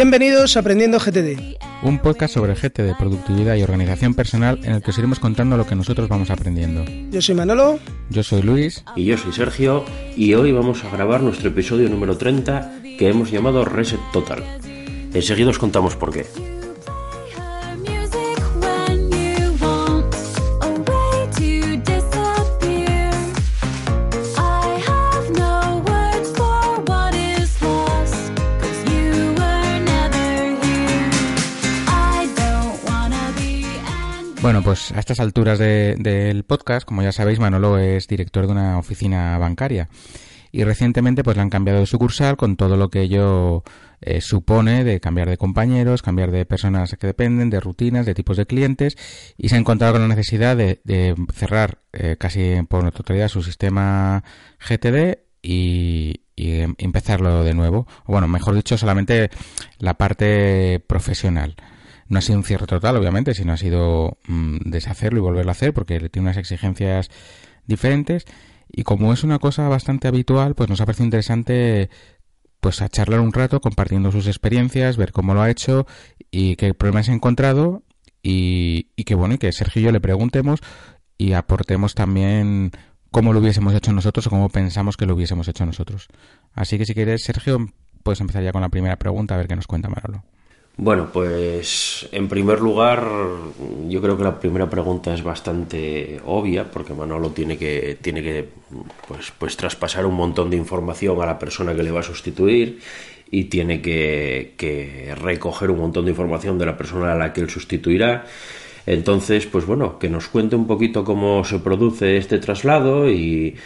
Bienvenidos a Aprendiendo GTD. Un podcast sobre GTD, productividad y organización personal en el que os iremos contando lo que nosotros vamos aprendiendo. Yo soy Manolo. Yo soy Luis. Y yo soy Sergio. Y hoy vamos a grabar nuestro episodio número 30 que hemos llamado Reset Total. Enseguida os contamos por qué. Bueno, pues a estas alturas del podcast, como ya sabéis, Manolo es director de una oficina bancaria y recientemente pues le han cambiado de sucursal con todo lo que ello eh, supone de cambiar de compañeros, cambiar de personas que dependen, de rutinas, de tipos de clientes y se ha encontrado con la necesidad de, cerrar eh, casi por totalidad su sistema GTD y, y empezarlo de nuevo. Bueno, mejor dicho, solamente la parte profesional. No ha sido un cierre total, obviamente, sino ha sido mm, deshacerlo y volverlo a hacer porque tiene unas exigencias diferentes. Y como es una cosa bastante habitual, pues nos ha parecido interesante pues a charlar un rato compartiendo sus experiencias, ver cómo lo ha hecho y qué problemas ha encontrado y, y que bueno, y que Sergio y yo le preguntemos y aportemos también cómo lo hubiésemos hecho nosotros o cómo pensamos que lo hubiésemos hecho nosotros. Así que si quieres, Sergio, puedes empezar ya con la primera pregunta a ver qué nos cuenta Marolo. Bueno, pues en primer lugar, yo creo que la primera pregunta es bastante obvia, porque Manolo tiene que, tiene que pues, pues traspasar un montón de información a la persona que le va a sustituir y tiene que, que recoger un montón de información de la persona a la que él sustituirá. Entonces, pues bueno, que nos cuente un poquito cómo se produce este traslado y,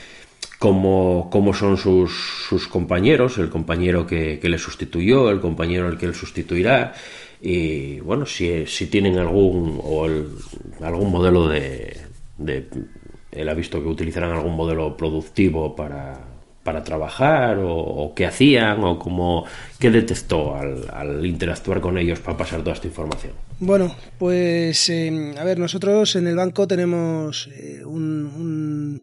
cómo, cómo son sus, sus, compañeros, el compañero que, que, le sustituyó, el compañero al que él sustituirá, y bueno, si, si tienen algún, o algún modelo de, Él ha visto que utilizarán algún modelo productivo para, para trabajar, o, qué hacían, o cómo, qué detectó al, interactuar con ellos para pasar toda esta información. Bueno, pues eh, a ver, nosotros en el banco tenemos eh, un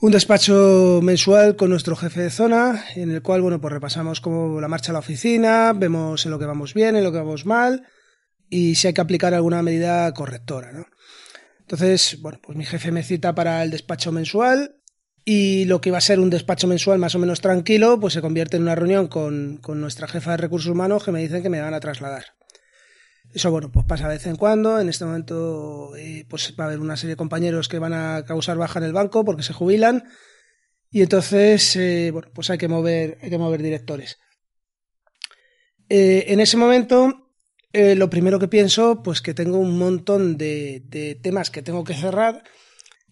un despacho mensual con nuestro jefe de zona, en el cual, bueno, pues repasamos cómo la marcha a la oficina, vemos en lo que vamos bien, en lo que vamos mal, y si hay que aplicar alguna medida correctora, ¿no? Entonces, bueno, pues mi jefe me cita para el despacho mensual, y lo que iba a ser un despacho mensual más o menos tranquilo, pues se convierte en una reunión con, con nuestra jefa de recursos humanos que me dicen que me van a trasladar. Eso, bueno, pues pasa de vez en cuando. En este momento, eh, pues va a haber una serie de compañeros que van a causar baja en el banco porque se jubilan. Y entonces, eh, bueno, pues hay que mover, hay que mover directores. Eh, en ese momento, lo primero que pienso, pues que tengo un montón de, temas que tengo que cerrar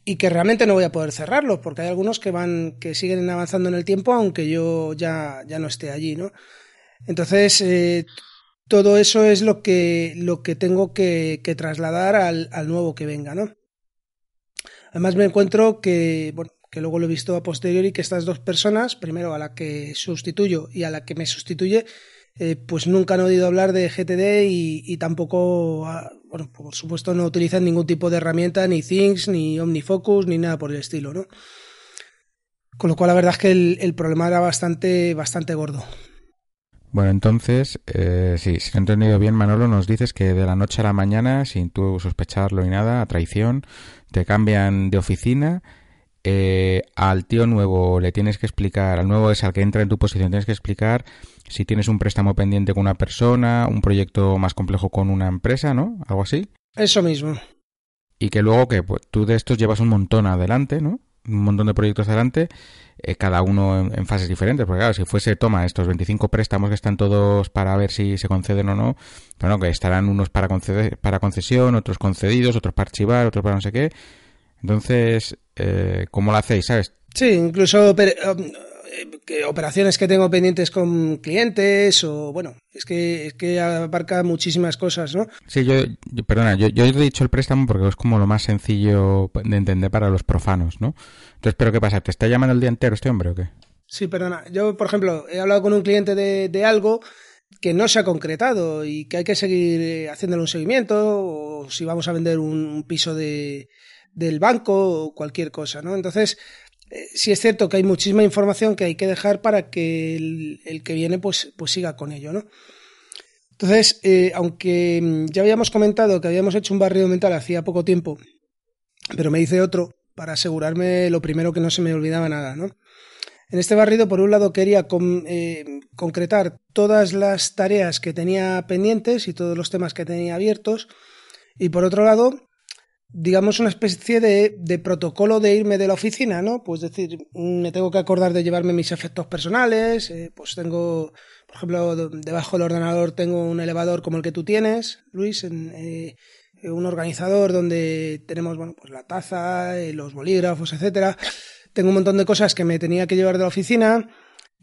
y que realmente no voy a poder cerrarlos, porque hay algunos que van, que siguen avanzando en el tiempo, aunque yo ya, ya no esté allí, ¿no? Entonces, todo eso es lo que, lo que tengo que, que trasladar al, nuevo que venga, ¿no? Además me encuentro que, bueno, que luego lo he visto a posteriori, que estas dos personas, primero a la que sustituyo y a la que me sustituye, eh, pues nunca han oído hablar de GTD y, y tampoco, ah, bueno, por supuesto no utilizan ningún tipo de herramienta, ni Things, ni OmniFocus, ni nada por el estilo, ¿no? Con lo cual la verdad es que el, el problema era bastante, bastante gordo. Bueno, entonces, eh, sí, si lo he entendido bien, Manolo, nos dices que de la noche a la mañana, sin tú sospecharlo ni nada, a traición, te cambian de oficina. Eh, al tío nuevo le tienes que explicar, al nuevo es al que entra en tu posición, tienes que explicar si tienes un préstamo pendiente con una persona, un proyecto más complejo con una empresa, ¿no? Algo así. Eso mismo. Y que luego que pues, tú de estos llevas un montón adelante, ¿no? Un montón de proyectos adelante eh, cada uno en, fases diferentes. Porque claro, si fuese, toma, estos 25 préstamos que están todos para ver si se conceden o no, bueno, que estarán unos para, conceder, para concesión, otros concedidos, otros para archivar, otros para no sé qué. Entonces, eh, ¿cómo lo hacéis, sabes? Sí, incluso pero, um, que operaciones que tengo pendientes con clientes o bueno, es que es que abarca muchísimas cosas, ¿no? Sí, yo, yo perdona, yo, yo he dicho el préstamo porque es como lo más sencillo de entender para los profanos, ¿no? Entonces, ¿pero qué pasa? ¿Te está llamando el día entero este hombre o qué? Sí, perdona. Yo, por ejemplo, he hablado con un cliente de, de algo que no se ha concretado y que hay que seguir eh, haciéndole un seguimiento o si vamos a vender un, un piso de, del banco o cualquier cosa, ¿no? Entonces, eh, sí es cierto que hay muchísima información que hay que dejar para que el, que viene pues, pues siga con ello, ¿no? Entonces, eh, aunque mm, ya habíamos comentado que habíamos hecho un barrido mental hacía poco tiempo, pero me hice otro para asegurarme lo primero que no se me olvidaba nada, ¿no? En este barrido, por un lado, quería eh, concretar todas las tareas que tenía pendientes y todos los temas que tenía abiertos, y por otro lado, digamos, una especie de, de, protocolo de irme de la oficina, ¿no? Pues decir, me tengo que acordar de llevarme mis efectos personales, eh, pues tengo, por ejemplo, debajo del ordenador tengo un elevador como el que tú tienes, Luis, en, eh, un organizador donde tenemos, bueno, pues la taza, eh, los bolígrafos, etcétera. Tengo un montón de cosas que me tenía que llevar de la oficina.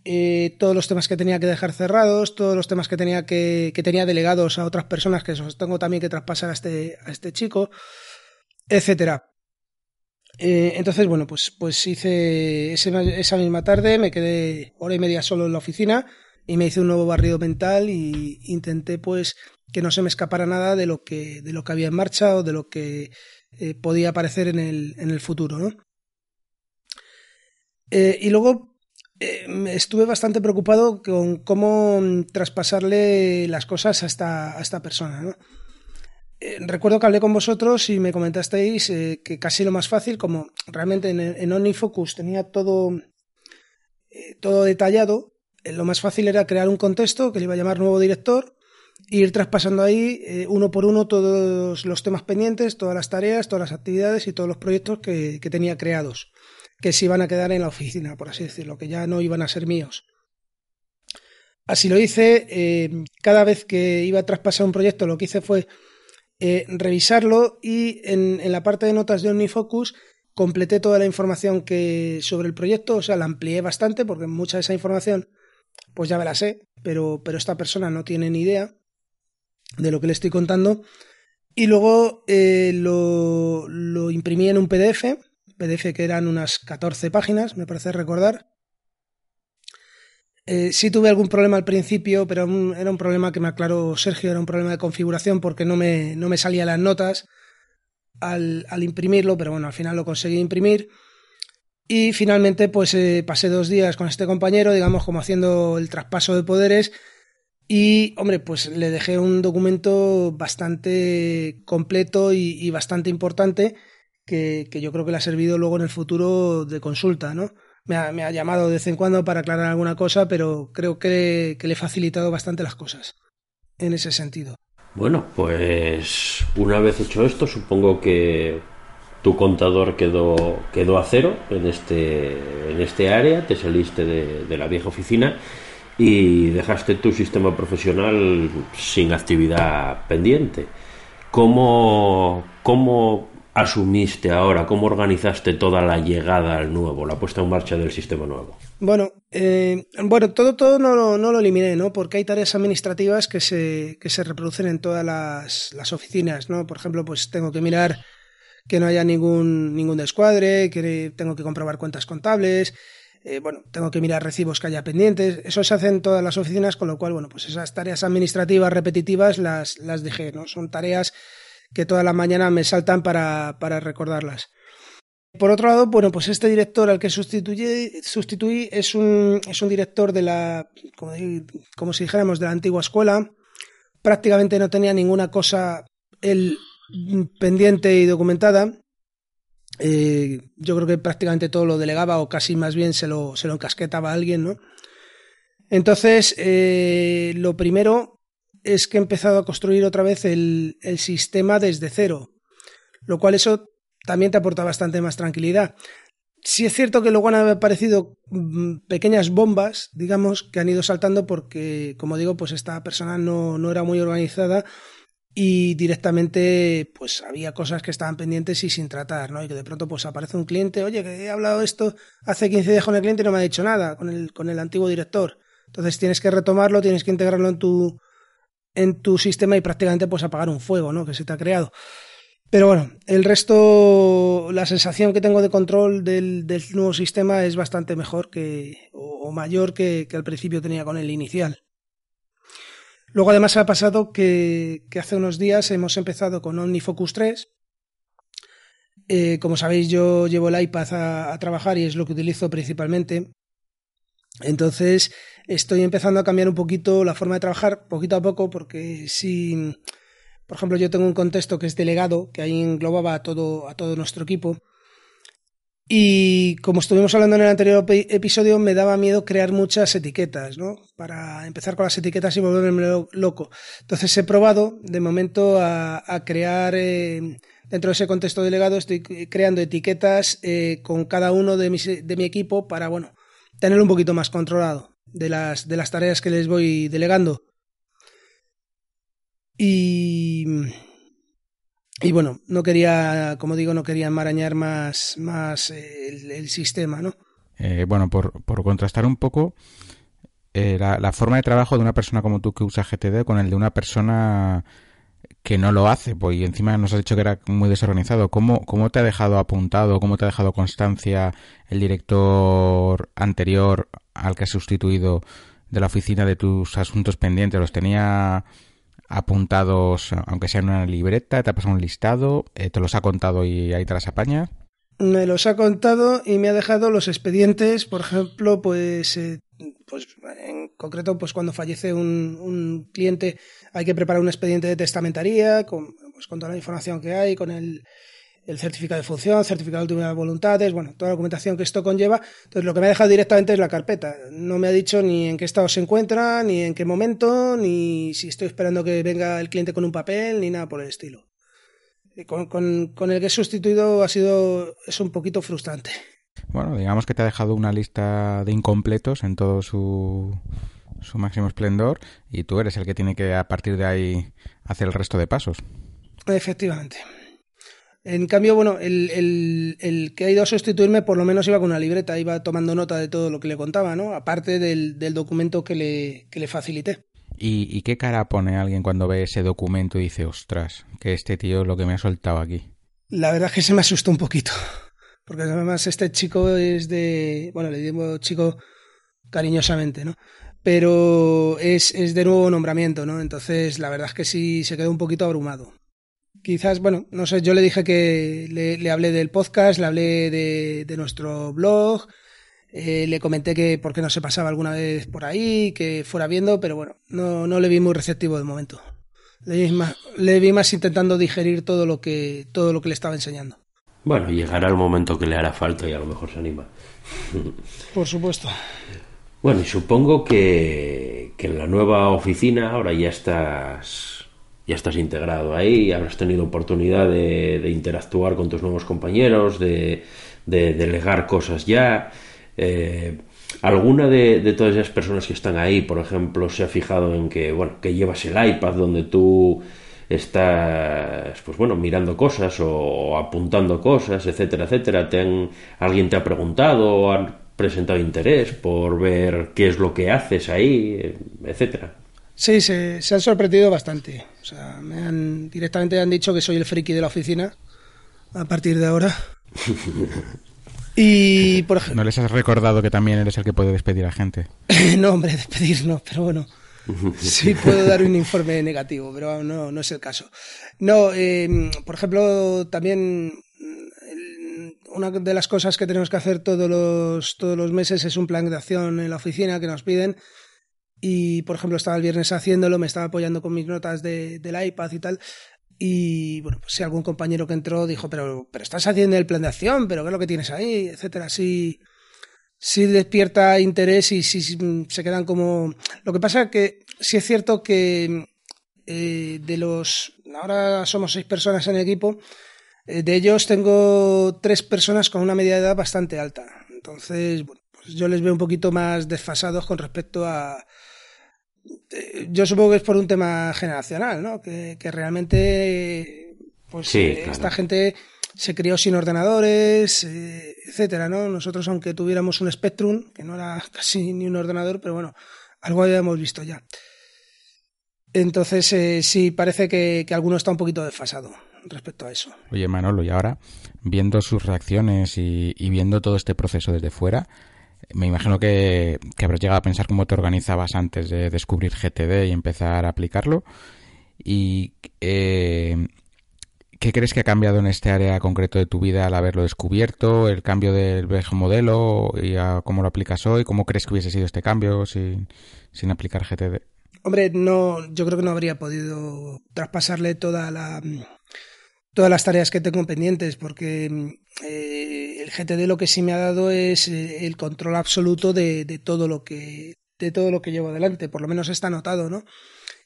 Eh, todos los temas que tenía que dejar cerrados, todos los temas que tenía que, que tenía delegados a otras personas que esos tengo también que traspasar a este, a este chico etcétera. Eh, entonces, bueno, pues, pues hice esa misma tarde, me quedé hora y media solo en la oficina y me hice un nuevo barrido mental y intenté pues que no se me escapara nada de lo que, de lo que había en marcha o de lo que eh, podía aparecer en el, en el futuro, ¿no? Eh, y luego estuve bastante preocupado con cómo traspasarle las cosas a esta, a esta persona, ¿no? Eh, recuerdo que hablé con vosotros y me comentasteis eh, que casi lo más fácil, como realmente en, en tenía todo, eh, todo detallado, lo más fácil era crear un contexto que le iba a llamar nuevo director e ir traspasando ahí uno por uno todos los temas pendientes, todas las tareas, todas las actividades y todos los proyectos que, que tenía creados, que se iban a quedar en la oficina, por así decirlo, que ya no iban a ser míos. Así lo hice, cada vez que iba a traspasar un proyecto lo que hice fue eh, revisarlo y en, la parte de notas de OmniFocus completé toda la información que sobre el proyecto, o sea, la amplié bastante porque mucha de esa información pues ya me la sé, pero, pero esta persona no tiene ni idea de lo que le estoy contando. Y luego eh, lo, lo imprimí en un PDF, PDF que eran unas 14 páginas, me parece recordar, eh, sí tuve algún problema al principio, pero era un problema que me aclaró Sergio, era un problema de configuración porque no me, no me salían las notas al, al, imprimirlo, pero bueno, al final lo conseguí imprimir. Y finalmente, pues eh, pasé dos días con este compañero, digamos, como haciendo el traspaso de poderes. Y, hombre, pues le dejé un documento bastante completo y, y bastante importante que, que yo creo que le ha servido luego en el futuro de consulta, ¿no? Me ha, llamado de vez en cuando para aclarar alguna cosa, pero creo que, le he facilitado bastante las cosas en ese sentido. Bueno, pues una vez hecho esto, supongo que tu contador quedó, quedó a cero en este, en este área, te saliste de, de la vieja oficina y dejaste tu sistema profesional sin actividad pendiente. ¿Cómo, cómo asumiste ahora? ¿Cómo organizaste toda la llegada al nuevo, la puesta en marcha del sistema nuevo? Bueno, eh, bueno, todo, todo no, lo, no lo eliminé, ¿no? Porque hay tareas administrativas que se, que se reproducen en todas las, las oficinas, ¿no? Por ejemplo, pues tengo que mirar que no haya ningún, ningún descuadre, que tengo que comprobar cuentas contables, eh, bueno, tengo que mirar recibos que haya pendientes. Eso se hace en todas las oficinas, con lo cual, bueno, pues esas tareas administrativas repetitivas las, las dejé, ¿no? Son tareas que toda la mañana me saltan para, para recordarlas. Por otro lado, bueno, pues este director al que sustituí, sustituí es, un, es un director de la, como, como, si dijéramos, de la antigua escuela. Prácticamente no tenía ninguna cosa pendiente y documentada. Eh, yo creo que prácticamente todo lo delegaba o casi más bien se lo, se lo encasquetaba a alguien, ¿no? Entonces, eh, lo primero es que he empezado a construir otra vez el, el sistema desde cero, lo cual eso también te aporta bastante más tranquilidad. Sí es cierto que luego han aparecido mm, pequeñas bombas, digamos, que han ido saltando porque, como digo, pues esta persona no, no era muy organizada y directamente pues había cosas que estaban pendientes y sin tratar, ¿no? Y que de pronto pues aparece un cliente, oye, que he hablado esto hace 15 días con el cliente y no me ha dicho nada, con el, con el antiguo director. Entonces tienes que retomarlo, tienes que integrarlo en tu, en tu sistema y prácticamente pues apagar un fuego, ¿no? Que se te ha creado. Pero bueno, el resto, la sensación que tengo de control del, del nuevo sistema es bastante mejor que, o, mayor que, que, al principio tenía con el inicial. Luego además ha pasado que, que hace unos días hemos empezado con OmniFocus 3 Eh, como sabéis, yo llevo el iPad a, trabajar y es lo que utilizo principalmente. Entonces, estoy empezando a cambiar un poquito la forma de trabajar, poquito a poco, porque si, por ejemplo, yo tengo un contexto que es delegado, que ahí englobaba a todo, a todo nuestro equipo. Y como estuvimos hablando en el anterior episodio, me daba miedo crear muchas etiquetas, ¿no? Para empezar con las etiquetas y volverme loco. Entonces he probado, de momento, a, crear, eh, dentro de ese contexto delegado, estoy creando etiquetas eh, con cada uno de, mis, de mi equipo para, bueno, tenerlo un poquito más controlado de las, de las tareas que les voy delegando. Y, y bueno, no quería, como digo, no quería enmarañar más, más el, el sistema, ¿no? Eh, bueno, por, por, contrastar un poco eh, la, la, forma de trabajo de una persona como tú que usa GTD con el de una persona que no lo hace, pues y encima nos has dicho que era muy desorganizado. ¿Cómo, ¿Cómo te ha dejado apuntado, cómo te ha dejado constancia el director anterior al que has sustituido de la oficina de tus asuntos pendientes? ¿Los tenía apuntados, aunque sea en una libreta? ¿Te ha pasado un listado? Eh, ¿Te los ha contado y ahí te las apañas? Me los ha contado y me ha dejado los expedientes, por ejemplo, pues, eh, pues en concreto, pues cuando fallece un, cliente hay que preparar un expediente de testamentaría con, pues, toda la información que hay, con el, certificado de función, certificado de últimas voluntades, bueno, toda la documentación que esto conlleva. Entonces, lo que me ha dejado directamente es la carpeta. No me ha dicho ni en qué estado se encuentra, ni en qué momento, ni si estoy esperando que venga el cliente con un papel, ni nada por el estilo. Con el que he sustituido ha sido, es un poquito frustrante. Bueno, digamos que te ha dejado una lista de incompletos en todo su, su máximo esplendor y tú eres el que tiene que a partir de ahí hacer el resto de pasos. Efectivamente. En cambio, bueno, el, el, el, que ha ido a sustituirme por lo menos iba con una libreta, iba tomando nota de todo lo que le contaba, ¿no? Aparte del, del documento que le, que le facilité. ¿Y, ¿Y, qué cara pone alguien cuando ve ese documento y dice, ostras, que este tío lo que me ha soltado aquí? La verdad es que se me asustó un poquito. Porque además este chico es de... Bueno, le digo chico cariñosamente, ¿no? Pero es, es de nuevo nombramiento, ¿no? Entonces la verdad es que sí se quedó un poquito abrumado quizás, bueno, no sé, yo le dije que le, le hablé del podcast, le hablé de, de nuestro blog, eh, le comenté que por qué no se pasaba alguna vez por ahí, que fuera viendo, pero bueno, no, no le vi muy receptivo de momento. Le vi, más, le vi más intentando digerir todo lo que todo lo que le estaba enseñando. Bueno, llegará el momento que le hará falta y a lo mejor se anima. Por supuesto. Bueno, y supongo que, que en la nueva oficina ahora ya estás ya estás integrado ahí, habrás tenido oportunidad de, de interactuar con tus nuevos compañeros, de, de delegar cosas ya. Eh, ¿Alguna de, de, todas esas personas que están ahí, por ejemplo, se ha fijado en que, bueno, que llevas el iPad donde tú estás, pues bueno, mirando cosas o, apuntando cosas, etcétera, etcétera? ¿Te han, ¿Alguien te ha preguntado o han presentado interés por ver qué es lo que haces ahí, etcétera? Sí, se, se, han sorprendido bastante. O sea, me han directamente han dicho que soy el friki de la oficina a partir de ahora. y por ejemplo, ¿No les has recordado que también eres el que puede despedir a gente? no, hombre, despedir no, pero bueno. Sí puedo dar un informe negativo, pero no, no es el caso. No, eh, por ejemplo, también una de las cosas que tenemos que hacer todos los, todos los meses es un plan de acción en la oficina que nos piden y por ejemplo estaba el viernes haciéndolo, me estaba apoyando con mis notas de, del iPad y tal. Y bueno, pues si algún compañero que entró dijo, pero, pero estás haciendo el plan de acción, pero ¿qué es lo que tienes ahí? etcétera. Sí, sí despierta interés y sí, se quedan como. Lo que pasa es que sí es cierto que eh, de los. Ahora somos seis personas en el equipo. Eh, de ellos tengo tres personas con una media de edad bastante alta. Entonces, bueno, pues yo les veo un poquito más desfasados con respecto a, yo supongo que es por un tema generacional, ¿no? Que, que realmente, pues, sí, eh, claro. esta gente se crió sin ordenadores, eh, etcétera, ¿no? Nosotros, aunque tuviéramos un Spectrum, que no era casi ni un ordenador, pero bueno, algo habíamos visto ya. Entonces, eh, sí, parece que, que alguno está un poquito desfasado respecto a eso. Oye, Manolo, y ahora, viendo sus reacciones y, viendo todo este proceso desde fuera, me imagino que, que, habrás llegado a pensar cómo te organizabas antes de descubrir GTD y empezar a aplicarlo. Y eh, ¿Qué crees que ha cambiado en este área concreto de tu vida al haberlo descubierto? ¿El cambio del modelo y a cómo lo aplicas hoy? ¿Cómo crees que hubiese sido este cambio sin, aplicar GTD? Hombre, no, yo creo que no habría podido traspasarle toda la, todas las tareas que tengo pendientes, porque eh, el GTD lo que sí me ha dado es eh, el control absoluto de, de, todo lo que de todo lo que llevo adelante, por lo menos está notado, ¿no?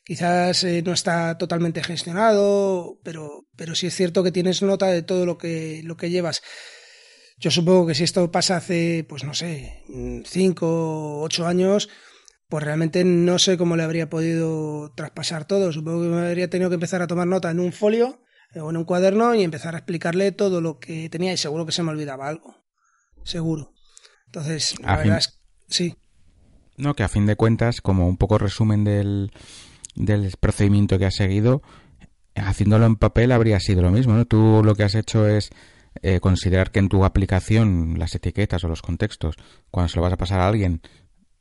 Quizás eh, no está totalmente gestionado, pero, pero sí es cierto que tienes nota de todo lo que, lo que llevas. Yo supongo que si esto pasa hace, pues no sé, cinco o ocho años, pues realmente no sé cómo le habría podido traspasar todo. Supongo que me habría tenido que empezar a tomar nota en un folio o en un cuaderno y empezar a explicarle todo lo que tenía y seguro que se me olvidaba algo. Seguro. Entonces, la verdad es sí. No, que a fin de cuentas, como un poco resumen del, del procedimiento que has seguido, haciéndolo en papel habría sido lo mismo, ¿no? Tú lo que has hecho es eh, considerar que en tu aplicación las etiquetas o los contextos, cuando se lo vas a pasar a alguien,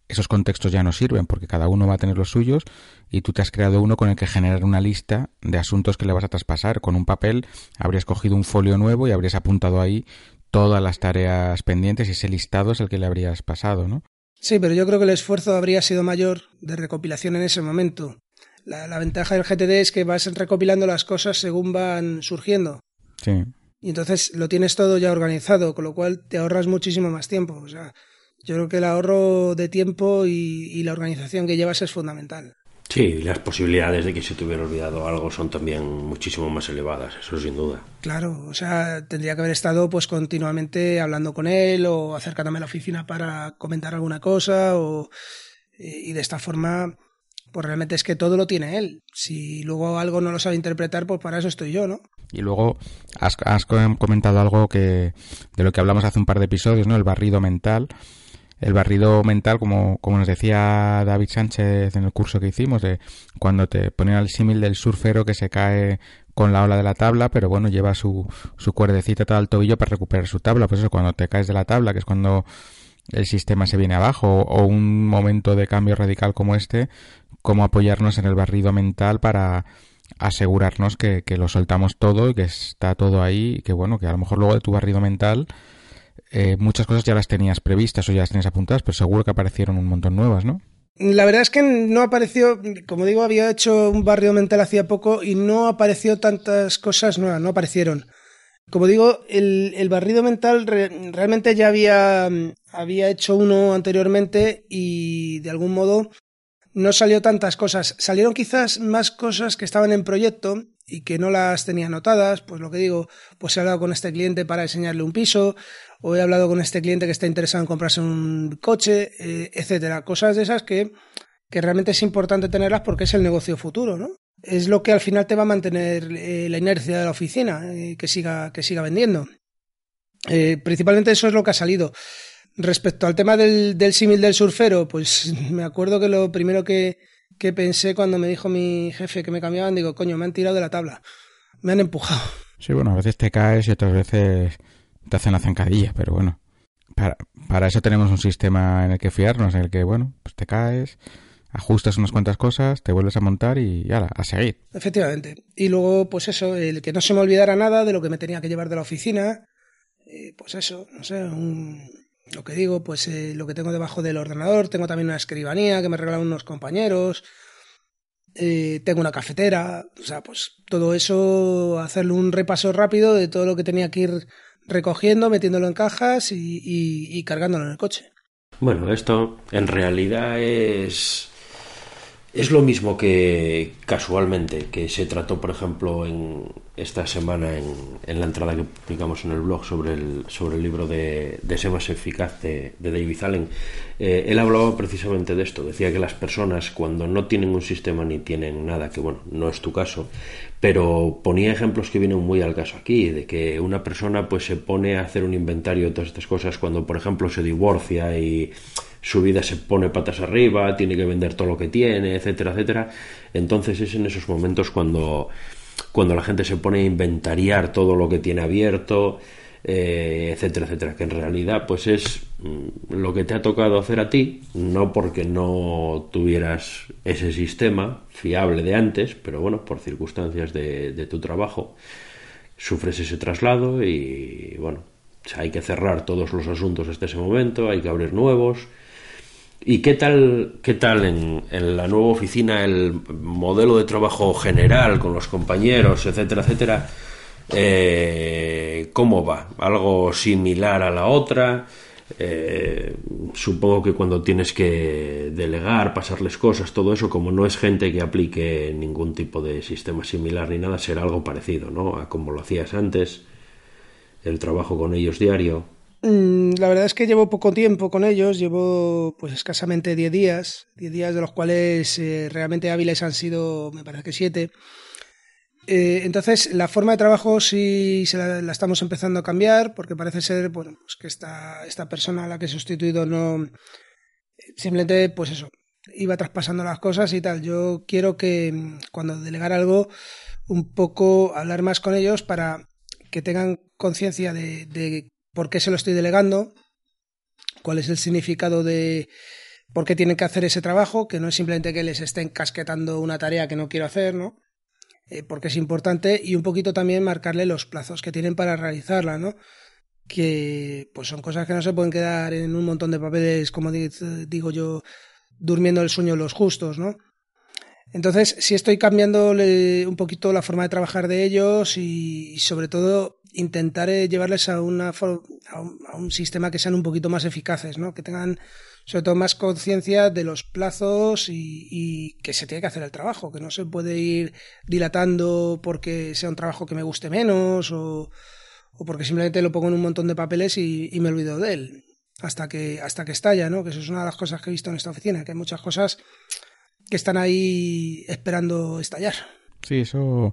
esos contextos ya no sirven porque cada uno va a tener los suyos y tú te has creado uno con el que generar una lista de asuntos que le vas a traspasar. Con un papel habrías cogido un folio nuevo y habrías apuntado ahí todas las tareas pendientes y ese listado es el que le habrías pasado, ¿no? Sí, pero yo creo que el esfuerzo habría sido mayor de recopilación en ese momento. La, la ventaja del GTD es que vas recopilando las cosas según van surgiendo. Sí. Y entonces lo tienes todo ya organizado, con lo cual te ahorras muchísimo más tiempo. O sea, yo creo que el ahorro de tiempo y, y la organización que llevas es fundamental. Sí, las posibilidades de que se te hubiera olvidado algo son también muchísimo más elevadas, eso sin duda. Claro, o sea, tendría que haber estado pues continuamente hablando con él o acercándome a la oficina para comentar alguna cosa o y de esta forma pues realmente es que todo lo tiene él. Si luego algo no lo sabe interpretar, pues para eso estoy yo, ¿no? Y luego has, has comentado algo que de lo que hablamos hace un par de episodios, ¿no? El barrido mental el barrido mental, como, como nos decía David Sánchez en el curso que hicimos, de cuando te ponen al símil del surfero que se cae con la ola de la tabla, pero bueno, lleva su, su cuerdecita al tobillo para recuperar su tabla. Pues eso, cuando te caes de la tabla, que es cuando el sistema se viene abajo, o un momento de cambio radical como este, cómo apoyarnos en el barrido mental para asegurarnos que, que lo soltamos todo y que está todo ahí y que bueno, que a lo mejor luego de tu barrido mental eh, muchas cosas ya las tenías previstas o ya las tenías apuntadas, pero seguro que aparecieron un montón nuevas, ¿no? La verdad es que no apareció, como digo, había hecho un barrio mental hacía poco y no apareció tantas cosas nuevas, no aparecieron. Como digo, el, barrido mental re, realmente ya había, había hecho uno anteriormente y de algún modo no salió tantas cosas. Salieron quizás más cosas que estaban en proyecto y que no las tenía anotadas, pues lo que digo, pues he hablado con este cliente para enseñarle un piso, o he hablado con este cliente que está interesado en comprarse un coche, eh, etcétera. Cosas de esas que, que realmente es importante tenerlas porque es el negocio futuro, ¿no? Es lo que al final te va a mantener eh, la inercia de la oficina, eh, que, siga, que siga vendiendo. Eh, principalmente eso es lo que ha salido. Respecto al tema del, del símil del surfero, pues me acuerdo que lo primero que, que pensé cuando me dijo mi jefe que me cambiaban, digo, coño, me han tirado de la tabla, me han empujado. Sí, bueno, a veces te caes y otras veces te hacen la zancadilla, pero bueno, para, para eso tenemos un sistema en el que fiarnos, en el que, bueno, pues te caes, ajustas unas cuantas cosas, te vuelves a montar y ya, a seguir. Efectivamente. Y luego, pues eso, el que no se me olvidara nada de lo que me tenía que llevar de la oficina, eh, pues eso, no sé, un, lo que digo, pues eh, lo que tengo debajo del ordenador, tengo también una escribanía que me regalaron unos compañeros, eh, tengo una cafetera, o sea, pues todo eso, hacerle un repaso rápido de todo lo que tenía que ir recogiendo, metiéndolo en cajas y, y, y cargándolo en el coche. Bueno, esto en realidad es es lo mismo que casualmente que se trató, por ejemplo, en esta semana en, la entrada que publicamos en el blog sobre el, sobre el libro de, de más eficaz de, de David Allen. Eh, él hablaba precisamente de esto. Decía que las personas cuando no tienen un sistema ni tienen nada, que bueno, no es tu caso, pero ponía ejemplos que vienen muy al caso aquí, de que una persona pues se pone a hacer un inventario de todas estas cosas cuando, por ejemplo, se divorcia y su vida se pone patas arriba, tiene que vender todo lo que tiene, etcétera, etcétera. Entonces es en esos momentos cuando, cuando la gente se pone a inventariar todo lo que tiene abierto, eh, etcétera, etcétera, que en realidad pues es mm, lo que te ha tocado hacer a ti, no porque no tuvieras ese sistema fiable de antes, pero bueno, por circunstancias de, de tu trabajo sufres ese traslado y bueno, hay que cerrar todos los asuntos hasta ese momento, hay que abrir nuevos. ¿Y qué tal, qué tal en, en, la nueva oficina el modelo de trabajo general con los compañeros, etcétera, etcétera? Eh, ¿Cómo va? ¿Algo similar a la otra? Eh, supongo que cuando tienes que delegar, pasarles cosas, todo eso, como no es gente que aplique ningún tipo de sistema similar ni nada, será algo parecido, ¿no? A como lo hacías antes, el trabajo con ellos diario. Mm, la verdad es que llevo poco tiempo con ellos, llevo pues escasamente 10 días, 10 días de los cuales eh, realmente hábiles han sido, me parece que 7. Eh, entonces, la forma de trabajo sí se la, estamos empezando a cambiar porque parece ser bueno, pues que esta, esta persona a la que he sustituido no. Simplemente, pues eso, iba traspasando las cosas y tal. Yo quiero que mm, cuando delegar algo, un poco hablar más con ellos para que tengan conciencia de, de por qué se lo estoy delegando, cuál es el significado de por qué tienen que hacer ese trabajo, que no es simplemente que les estén casquetando una tarea que no quiero hacer, ¿no? Eh, porque es importante y un poquito también marcarle los plazos que tienen para realizarla, ¿no? Que pues son cosas que no se pueden quedar en un montón de papeles, como digo yo, durmiendo el sueño los justos, ¿no? Entonces, sí estoy cambiando un poquito la forma de trabajar de ellos y, sobre todo intentar llevarles a, una, a un, a un sistema que sean un poquito más eficaces, ¿no? Que tengan sobre todo más conciencia de los plazos y, que se tiene que hacer el trabajo, que no se puede ir dilatando porque sea un trabajo que me guste menos o, porque simplemente lo pongo en un montón de papeles y, me olvido de él hasta que hasta que estalla, ¿no? Que eso es una de las cosas que he visto en esta oficina, que hay muchas cosas que están ahí esperando estallar. Sí, eso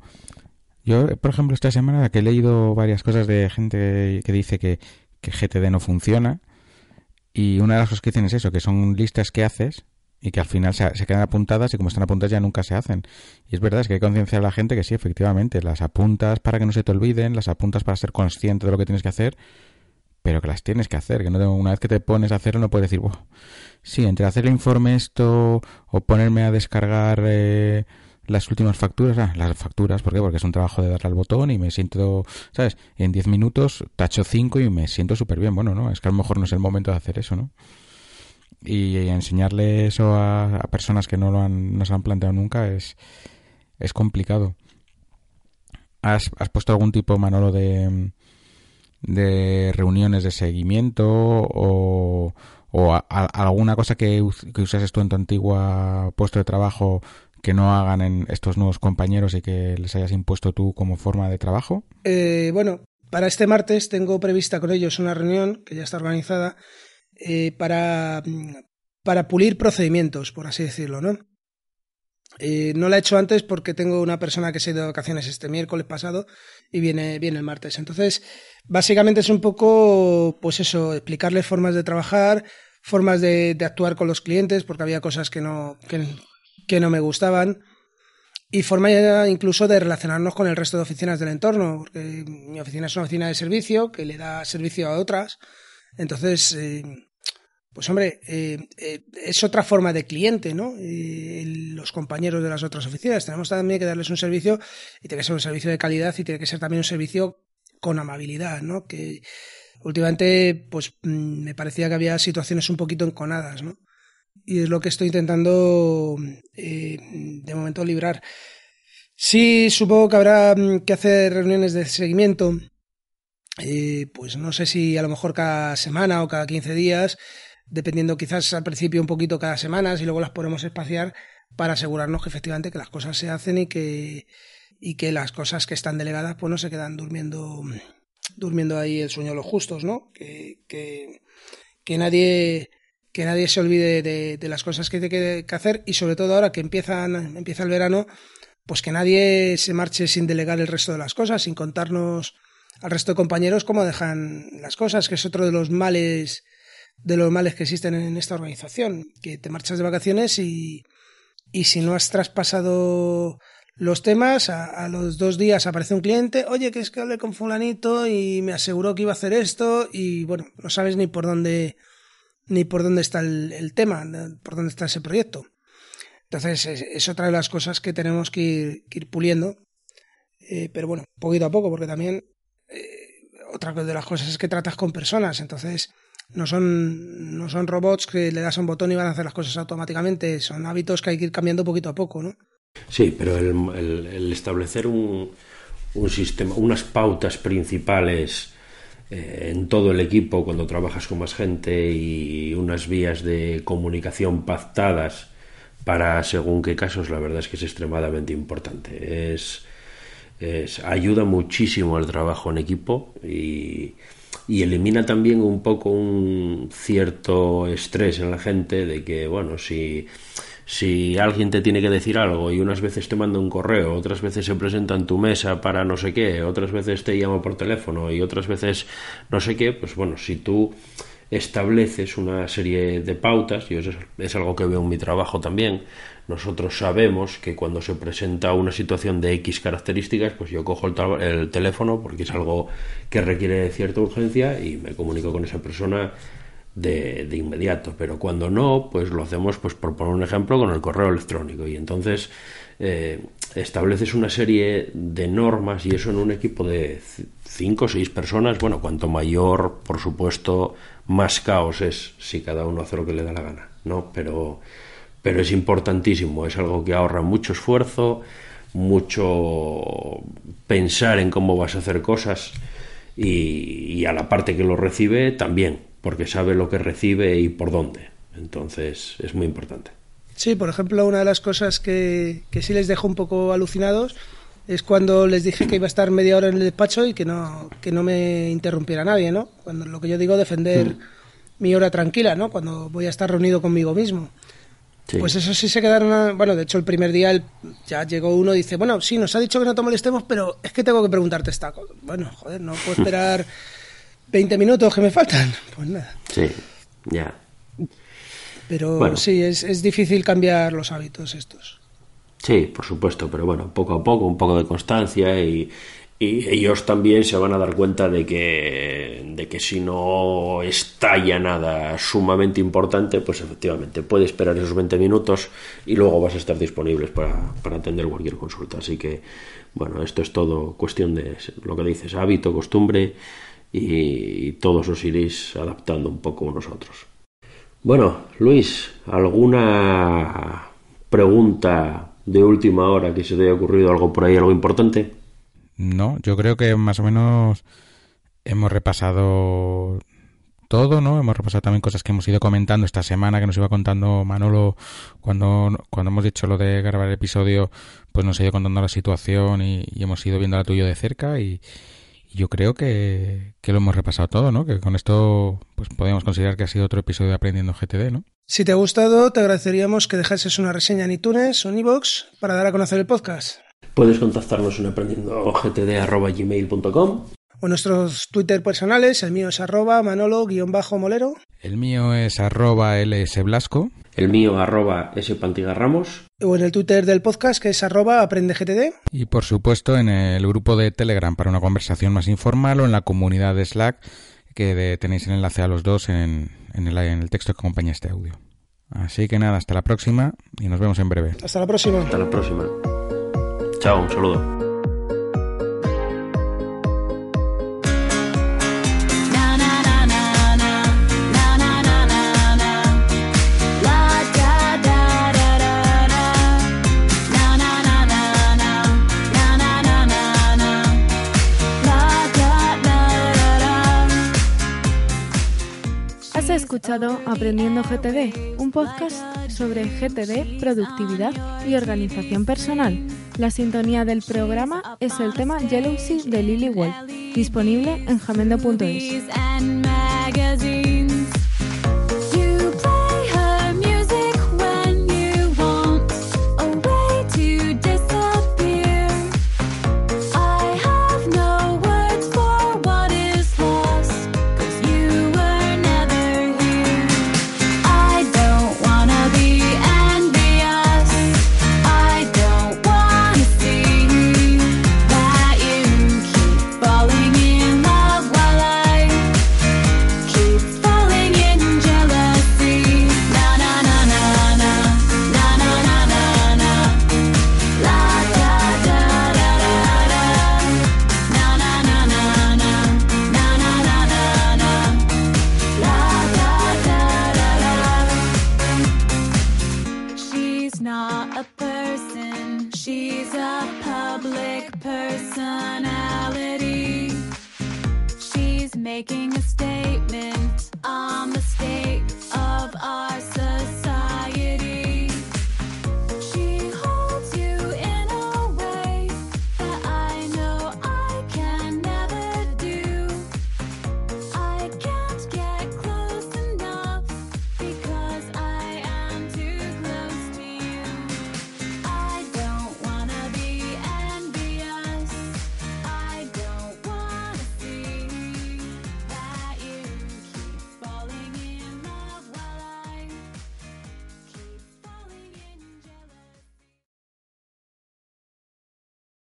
yo, por ejemplo, esta semana que he leído varias cosas de gente que dice que, que GTD no funciona, y una de las cosas que dicen es eso, que son listas que haces y que al final se, quedan apuntadas y como están apuntadas ya nunca se hacen. Y es verdad, es que hay que concienciar a la gente que sí, efectivamente, las apuntas para que no se te olviden, las apuntas para ser consciente de lo que tienes que hacer, pero que las tienes que hacer, que no una vez que te pones a hacerlo no puedes decir, sí, entre hacer el informe esto o ponerme a descargar eh, las últimas facturas, ah, las facturas, ¿por qué? Porque es un trabajo de darle al botón y me siento, ¿sabes? En 10 minutos tacho 5 y me siento súper bien. Bueno, no, es que a lo mejor no es el momento de hacer eso, ¿no? Y, enseñarle eso a, personas que no lo han, no se han planteado nunca es, es complicado. ¿Has, ¿Has puesto algún tipo, Manolo, de, de reuniones de seguimiento o, o alguna cosa que, que usases tú en tu antigua puesto de trabajo que no hagan en estos nuevos compañeros y que les hayas impuesto tú como forma de trabajo? Eh, bueno, para este martes tengo prevista con ellos una reunión que ya está organizada eh, para, para pulir procedimientos, por así decirlo, ¿no? Eh, no la he hecho antes porque tengo una persona que se ha ido de vacaciones este miércoles pasado y viene, viene el martes. Entonces, básicamente es un poco, pues eso, explicarles formas de trabajar, formas de, de actuar con los clientes, porque había cosas que no, que, que no me gustaban y forma incluso de relacionarnos con el resto de oficinas del entorno, porque mi oficina es una oficina de servicio que le da servicio a otras. Entonces, eh, pues hombre, eh, eh, es otra forma de cliente, ¿no? los compañeros de las otras oficinas. Tenemos también que darles un servicio y tiene que ser un servicio de calidad y tiene que ser también un servicio con amabilidad, ¿no? Que últimamente, pues mm, me parecía que había situaciones un poquito enconadas, ¿no? Y es lo que estoy intentando eh, de momento librar. Sí, supongo que habrá mm, que hacer reuniones de seguimiento, eh, pues no sé si a lo mejor cada semana o cada 15 días, dependiendo quizás al principio un poquito cada semana, y luego las podemos espaciar para asegurarnos que efectivamente que las cosas se hacen y que, y que las cosas que están delegadas pues no se quedan durmiendo, durmiendo ahí el sueño de los justos, ¿no? Que, que, que nadie que nadie se olvide de, las cosas que tiene que, hacer y sobre todo ahora que empiezan, empieza el verano, pues que nadie se marche sin delegar el resto de las cosas, sin contarnos al resto de compañeros cómo dejan las cosas, que es otro de los males de los males que existen en esta organización, que te marchas de vacaciones y, y si no has traspasado los temas, a, a, los dos días aparece un cliente, oye, que es que hablé con fulanito y me aseguró que iba a hacer esto y bueno, no sabes ni por dónde ni por dónde está el, tema, por dónde está ese proyecto. Entonces, es, otra de las cosas que tenemos que ir, puliendo. Eh, pero bueno, poquito a poco, porque también eh, otra de las cosas es que tratas con personas, entonces no son, no son robots que le das un botón y van a hacer las cosas automáticamente, son hábitos que hay que ir cambiando poquito a poco, ¿no? Sí, pero el, establecer un, un, sistema, unas pautas principales en todo el equipo cuando trabajas con más gente y unas vías de comunicación pactadas para según qué casos, la verdad es que es extremadamente importante. Es, ayuda muchísimo al trabajo en equipo y, y elimina también un poco un cierto estrés en la gente de que, bueno, si si alguien te tiene que decir algo y unas veces te manda un correo, otras veces se presenta en tu mesa para no sé qué, otras veces te llama por teléfono y otras veces no sé qué, pues bueno, si tú estableces una serie de pautas, y eso es algo que veo en mi trabajo también, nosotros sabemos que cuando se presenta una situación de X características, pues yo cojo el, el teléfono porque es algo que requiere cierta urgencia y me comunico con esa persona de, inmediato, pero cuando no, pues lo hacemos, pues por poner un ejemplo, con el correo electrónico. Y entonces eh, estableces una serie de normas y eso en un equipo de cinco o seis personas, bueno, cuanto mayor, por supuesto, más caos es si cada uno hace lo que le da la gana, ¿no? Pero, pero es importantísimo, es algo que ahorra mucho esfuerzo, mucho pensar en cómo vas a hacer cosas y a la parte que lo recibe también porque sabe lo que recibe y por dónde. Entonces es muy importante. Sí, por ejemplo, una de las cosas que, que sí les dejo un poco alucinados es cuando les dije que iba a estar media hora en el despacho y que no, que no me interrumpiera nadie, ¿no? Cuando lo que yo digo, defender mm. mi hora tranquila, ¿no? Cuando voy a estar reunido conmigo mismo. Pues eso sí se quedaron. Bueno, de hecho, el primer día ya llegó uno y dice: Bueno, sí, nos ha dicho que no te molestemos, pero es que tengo que preguntarte esta cosa. Bueno, joder, no puedo esperar 20 minutos que me faltan. Pues nada. Sí, ya. Pero sí, es, es difícil cambiar los hábitos estos. Sí, por supuesto, pero bueno, poco a poco, un poco de constancia y, y ellos también se van a dar cuenta de que, de que si no estalla nada sumamente importante, pues efectivamente puede esperar esos 20 minutos y luego vas a estar disponibles para, para atender cualquier consulta. Así que, bueno, esto es todo cuestión de lo que dices, hábito, costumbre y todos os iréis adaptando un poco unos a otros. Bueno, Luis, ¿alguna pregunta de última hora que se te haya ocurrido algo por ahí, algo importante? No, yo creo que más o menos hemos repasado todo, ¿no? Hemos repasado también cosas que hemos ido comentando esta semana, que nos iba contando Manolo cuando, cuando hemos dicho lo de grabar el episodio, pues nos ha ido contando la situación y, y hemos ido viendo la tuya de cerca y, yo creo que, lo hemos repasado todo, ¿no? Que con esto pues podemos considerar que ha sido otro episodio de Aprendiendo GTD, ¿no? Si te ha gustado, te agradeceríamos que dejases una reseña en iTunes o en iVoox para dar a conocer el podcast. Puedes contactarnos en aprendiendogtd.gmail.com o nuestros Twitter personales, el mío es arroba manolo-molero. El mío es arroba lsblasco. El mío arroba spantigarramos. O en el Twitter del podcast que es arroba aprendegtd. Y por supuesto en el grupo de Telegram para una conversación más informal o en la comunidad de Slack que tenéis el enlace a los dos en, el, en el texto que acompaña este audio. Así que nada, hasta la próxima y nos vemos en breve. Hasta la próxima. Hasta la próxima. Chao, un saludo. Escuchado Aprendiendo GTD, un podcast sobre GTD, productividad y organización personal. La sintonía del programa es el tema Jealousy de Lily Wolf, disponible en jamendo.es.